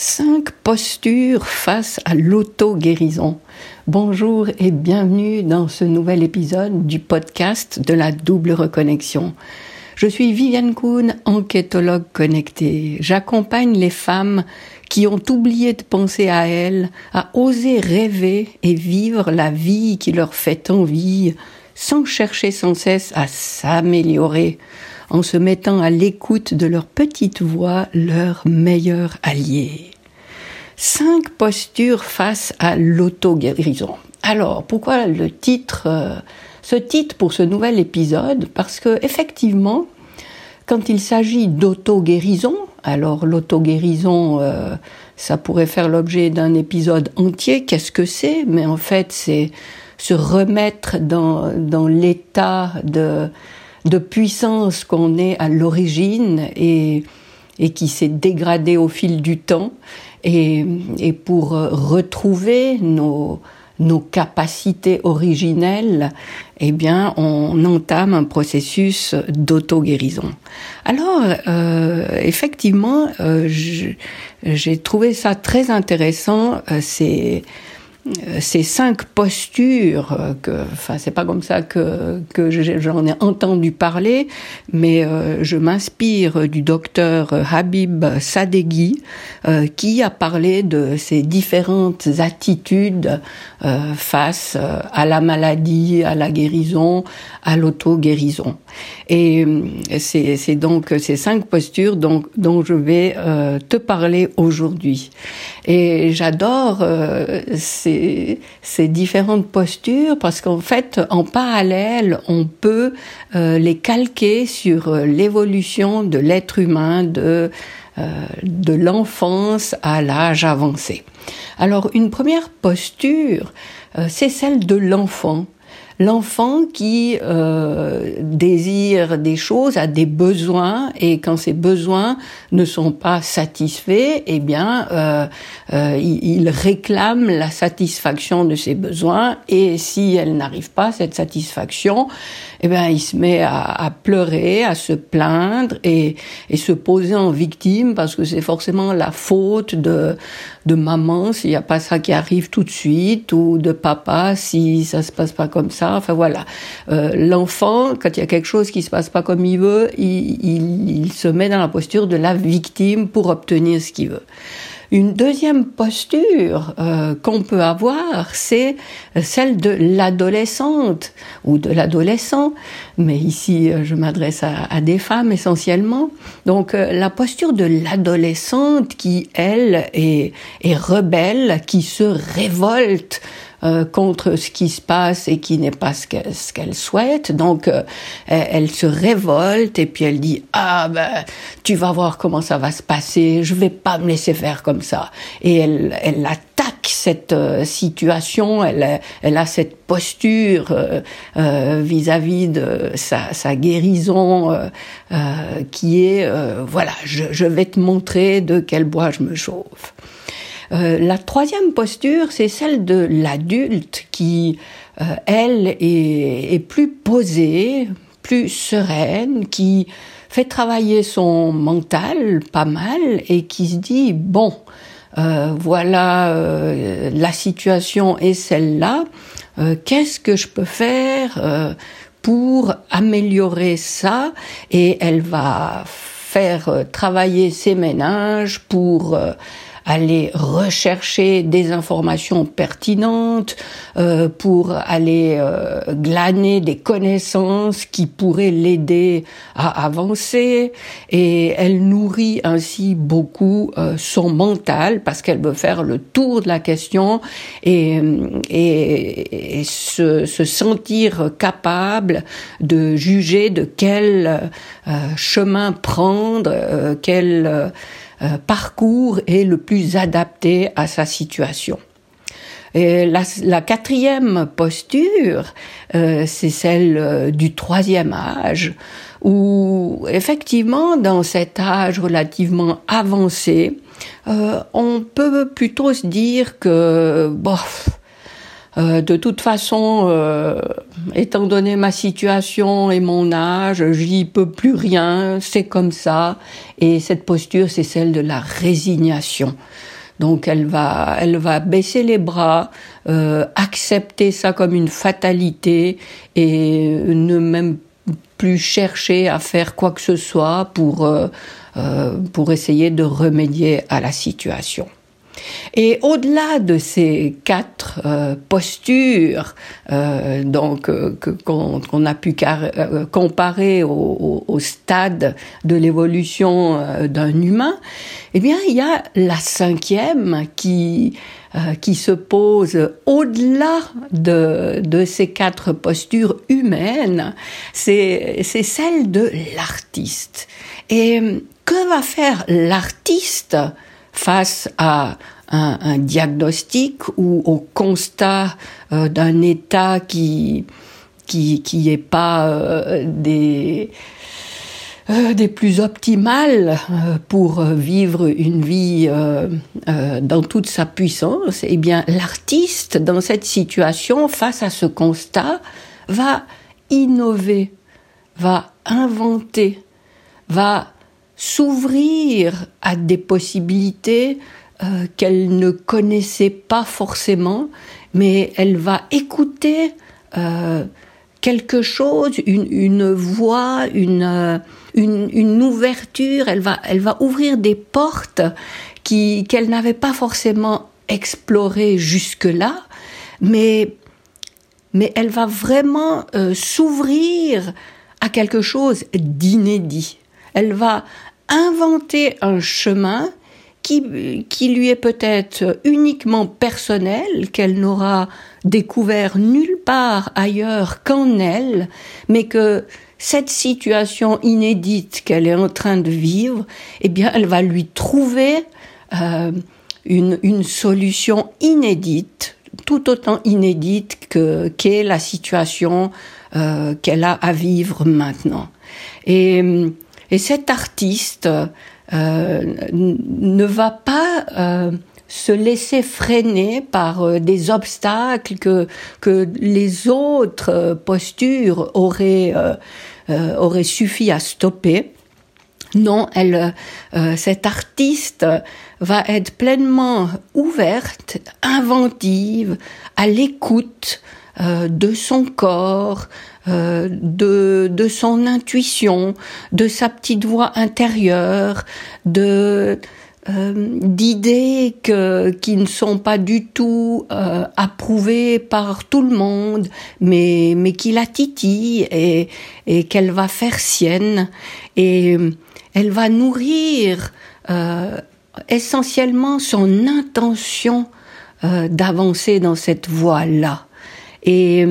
Cinq postures face à l'auto-guérison. Bonjour et bienvenue dans ce nouvel épisode du podcast de la double reconnexion. Je suis Viviane Kuhn, enquêtologue connectée. J'accompagne les femmes qui ont oublié de penser à elles, à oser rêver et vivre la vie qui leur fait envie, sans chercher sans cesse à s'améliorer, en se mettant à l'écoute de leur petite voix, leur meilleur allié. Cinq postures face à l'auto-guérison. Alors, pourquoi le titre, euh, ce titre pour ce nouvel épisode? Parce que, effectivement, quand il s'agit d'auto-guérison, alors l'auto-guérison, euh, ça pourrait faire l'objet d'un épisode entier, qu'est-ce que c'est? Mais en fait, c'est se remettre dans, dans l'état de, de puissance qu'on est à l'origine et, et qui s'est dégradé au fil du temps, et, et pour retrouver nos, nos capacités originelles, eh bien, on entame un processus d'auto-guérison. Alors, euh, effectivement, euh, j'ai trouvé ça très intéressant. Euh, c'est euh, ces cinq postures, euh, que, enfin c'est pas comme ça que, que j'en ai entendu parler, mais euh, je m'inspire du docteur Habib Sadeghi qui a parlé de ces différentes attitudes face à la maladie, à la guérison, à l'auto-guérison. Et c'est donc ces cinq postures dont, dont je vais te parler aujourd'hui. Et j'adore ces ces, différentes postures parce qu'en fait, en parallèle, on peut euh, les calquer sur euh, l'évolution de l'être humain de, euh, de l'enfance à l'âge avancé. Alors, une première posture, c'est celle de l'enfant l'enfant qui euh, désire des choses, a des besoins, et quand ces besoins ne sont pas satisfaits, eh bien, euh, euh, il, réclame la satisfaction de ses besoins, et si elle n'arrive pas, cette satisfaction, eh bien, il se met à, pleurer, à se plaindre et, se poser en victime parce que c'est forcément la faute de, de maman s'il n'y a pas ça qui arrive tout de suite ou de papa si ça se passe pas comme ça. Enfin voilà, euh, l'enfant quand il y a quelque chose qui se passe pas comme il veut, il, se met dans la posture de la victime pour obtenir ce qu'il veut. Une deuxième posture euh, qu'on peut avoir, c'est celle de l'adolescente ou de l'adolescent, mais ici euh, je m'adresse à, des femmes essentiellement. Donc la posture de l'adolescente qui, elle, est rebelle, qui se révolte euh, contre ce qui se passe et qui n'est pas ce qu'elle souhaite. Donc, euh, elle, se révolte et puis elle dit ah ben tu vas voir comment ça va se passer. Je vais pas me laisser faire comme ça. Et elle, elle attaque cette euh, situation. Elle, elle a cette posture vis-à-vis de sa, sa guérison qui est voilà je, je vais te montrer de quel bois je me chauffe. Euh, la troisième posture, c'est celle de l'adulte qui, euh, elle, est, plus posée, plus sereine, qui fait travailler son mental pas mal et qui se dit, bon, euh, voilà, la situation est celle-là, qu'est-ce que je peux faire pour améliorer ça? Et elle va faire travailler ses ménages pour aller rechercher des informations pertinentes, euh, pour aller euh, glaner des connaissances qui pourraient l'aider à avancer. Et elle nourrit ainsi beaucoup euh, son mental parce qu'elle veut faire le tour de la question et, et, et se, se, sentir capable de juger de quel euh, chemin prendre, euh, quel euh, parcours est le plus adapté à sa situation. Et la, quatrième posture, euh, c'est celle euh, du troisième âge, où effectivement, dans cet âge relativement avancé, euh, on peut plutôt se dire que, euh, de toute façon, euh, étant donné ma situation et mon âge, j'y peux plus rien, c'est comme ça. Et cette posture, c'est celle de la résignation. Donc elle va, elle va baisser les bras, euh, accepter ça comme une fatalité et ne même plus chercher à faire quoi que ce soit pour euh, euh, pour essayer de remédier à la situation. Et au-delà de ces quatre euh, postures, euh, donc euh, qu'on a pu comparer au, au, stade de l'évolution d'un humain, eh bien il y a la cinquième qui qui se pose au-delà de, de ces quatre postures humaines, c'est celle de l'artiste. Et que va faire l'artiste face à un, diagnostic ou au constat euh, d'un état qui qui qui pas euh, des euh, des plus optimales pour vivre une vie dans toute sa puissance, eh bien l'artiste dans cette situation face à ce constat va innover, va inventer, va s'ouvrir à des possibilités euh, qu'elle ne connaissait pas forcément, mais elle va écouter euh, quelque chose, une, voix, une, euh, une, une, ouverture, elle va, elle va ouvrir des portes qu'elle n'avait pas forcément explorées jusque-là, mais, mais elle va vraiment s'ouvrir à quelque chose d'inédit. Elle va inventer un chemin qui, qui lui est peut-être uniquement personnel, qu'elle n'aura découvert nulle part ailleurs qu'en elle, mais que cette situation inédite qu'elle est en train de vivre, eh bien, elle va lui trouver euh, une, une solution inédite, tout autant inédite que qu'est la situation euh, qu'elle a à vivre maintenant. Et et cet artiste euh, ne va pas euh, se laisser freiner par euh, des obstacles que, que les autres postures auraient, auraient suffi à stopper. Non, elle, cette artiste va être pleinement ouverte, inventive, à l'écoute de son corps, euh, de, de son intuition, de sa petite voix intérieure, de euh, d'idées que, qui ne sont pas du tout euh, approuvées par tout le monde, mais, mais qui la titillent et, et qu'elle va faire sienne. Et elle va nourrir essentiellement son intention d'avancer dans cette voie-là. Et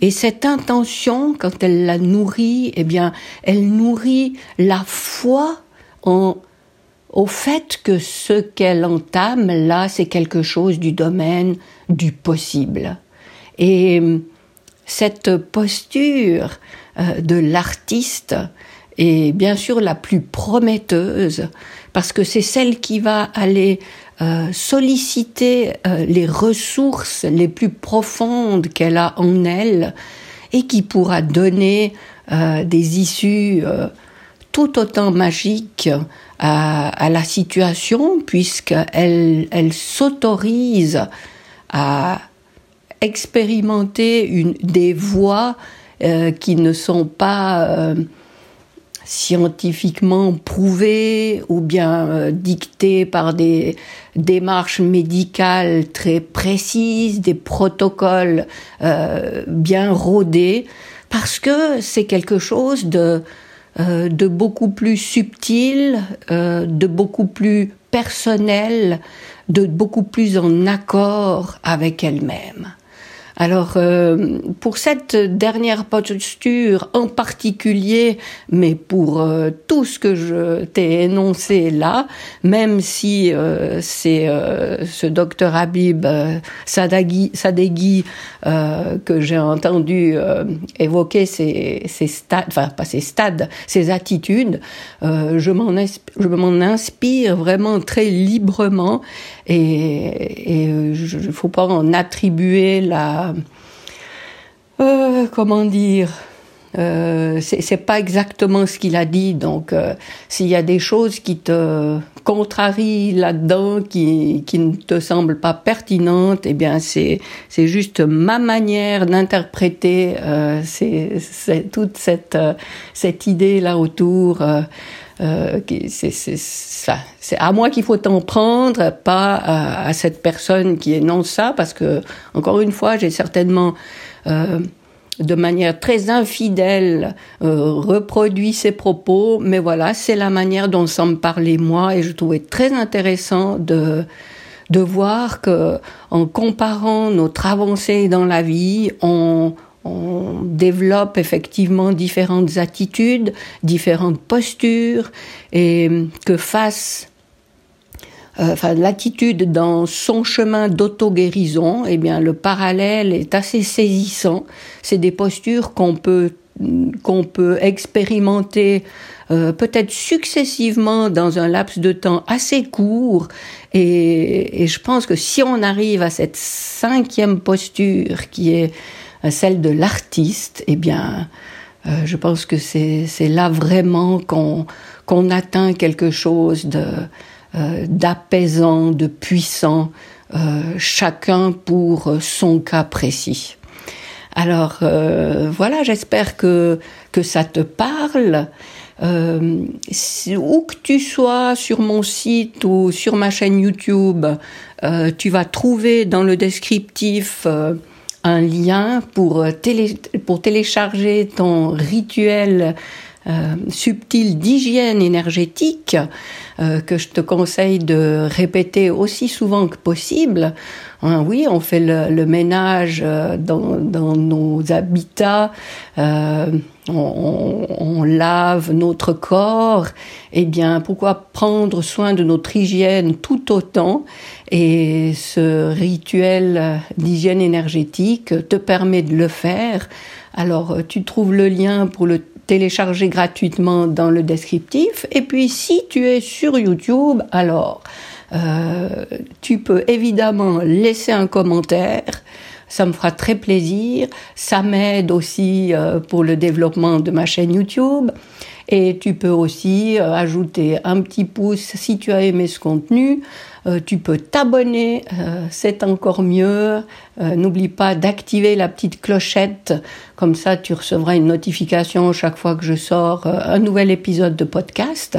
et cette intention, quand elle la nourrit, eh bien, elle nourrit la foi au fait que ce qu'elle entame là, c'est quelque chose du domaine du possible. Et cette posture euh, de l'artiste est bien sûr la plus prometteuse parce que c'est celle qui va aller euh, solliciter euh, les ressources les plus profondes qu'elle a en elle et qui pourra donner euh, des issues tout autant magiques à, la situation puisqu'elle elle s'autorise à expérimenter des voies qui ne sont pas scientifiquement prouvées ou bien euh, dictées par des démarches médicales très précises, des protocoles euh, bien rodés, parce que c'est quelque chose de, euh, de beaucoup plus subtil, de beaucoup plus personnel, de beaucoup plus en accord avec elle-même. Alors, euh, pour cette dernière posture en particulier, mais pour euh, tout ce que je t'ai énoncé là, même si euh, c'est ce docteur Habib Sadeghi, Sadeghi que j'ai entendu évoquer ces, ces, stades, enfin pas ces stades, ces attitudes, je m'en inspire vraiment très librement et il ne faut pas en attribuer la euh, comment dire euh, c'est pas exactement ce qu'il a dit. Donc, euh, s'il y a des choses qui te contrarient là-dedans, qui, qui ne te semblent pas pertinentes, eh bien, c'est juste ma manière d'interpréter toute cette cette idée là autour. Euh, c'est à moi qu'il faut t'en prendre, pas à, à, cette personne qui énonce ça, parce que encore une fois, j'ai certainement euh, de manière très infidèle euh, reproduit ses propos, mais voilà, c'est la manière dont ça me parlait moi, et je trouvais très intéressant de de voir que en comparant notre avancée dans la vie, on, on développe effectivement différentes attitudes, différentes postures, et que face euh, enfin l'attitude dans son chemin d'auto-guérison, eh bien le parallèle est assez saisissant. C'est des postures qu'on peut qu'on peut expérimenter euh, peut-être successivement dans un laps de temps assez court et, et, je pense que si on arrive à cette cinquième posture qui est celle de l'artiste, eh bien euh, je pense que c'est là vraiment qu'on atteint quelque chose euh, d'apaisant, de puissant, euh, chacun pour son cas précis. Alors euh, voilà, j'espère que ça te parle. Euh, où que tu sois sur mon site ou sur ma chaîne YouTube, euh, tu vas trouver dans le descriptif un lien pour, télé, pour télécharger ton rituel euh, subtil d'hygiène énergétique euh, que je te conseille de répéter aussi souvent que possible. Hein, oui, on fait le, ménage euh, dans, dans, nos habitats, on, on, lave notre corps. Eh bien, pourquoi prendre soin de notre hygiène tout autant? Et ce rituel d'hygiène énergétique te permet de le faire. Alors, tu trouves le lien pour le télécharger gratuitement dans le descriptif. Et puis si tu es sur YouTube, alors euh, tu peux évidemment laisser un commentaire. Ça me fera très plaisir. Ça m'aide aussi euh, pour le développement de ma chaîne YouTube. Et tu peux aussi euh, ajouter un petit pouce si tu as aimé ce contenu. Euh, tu peux t'abonner, euh, c'est encore mieux. N'oublie pas d'activer la petite clochette, comme ça tu recevras une notification chaque fois que je sors un nouvel épisode de podcast.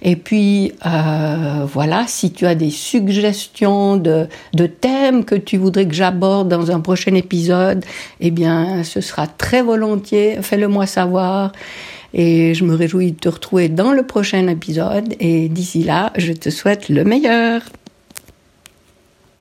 Et puis voilà, si tu as des suggestions de, de thèmes que tu voudrais que j'aborde dans un prochain épisode, eh bien ce sera très volontiers. Fais-le moi savoir. Et je me réjouis de te retrouver dans le prochain épisode. Et d'ici là, je te souhaite le meilleur.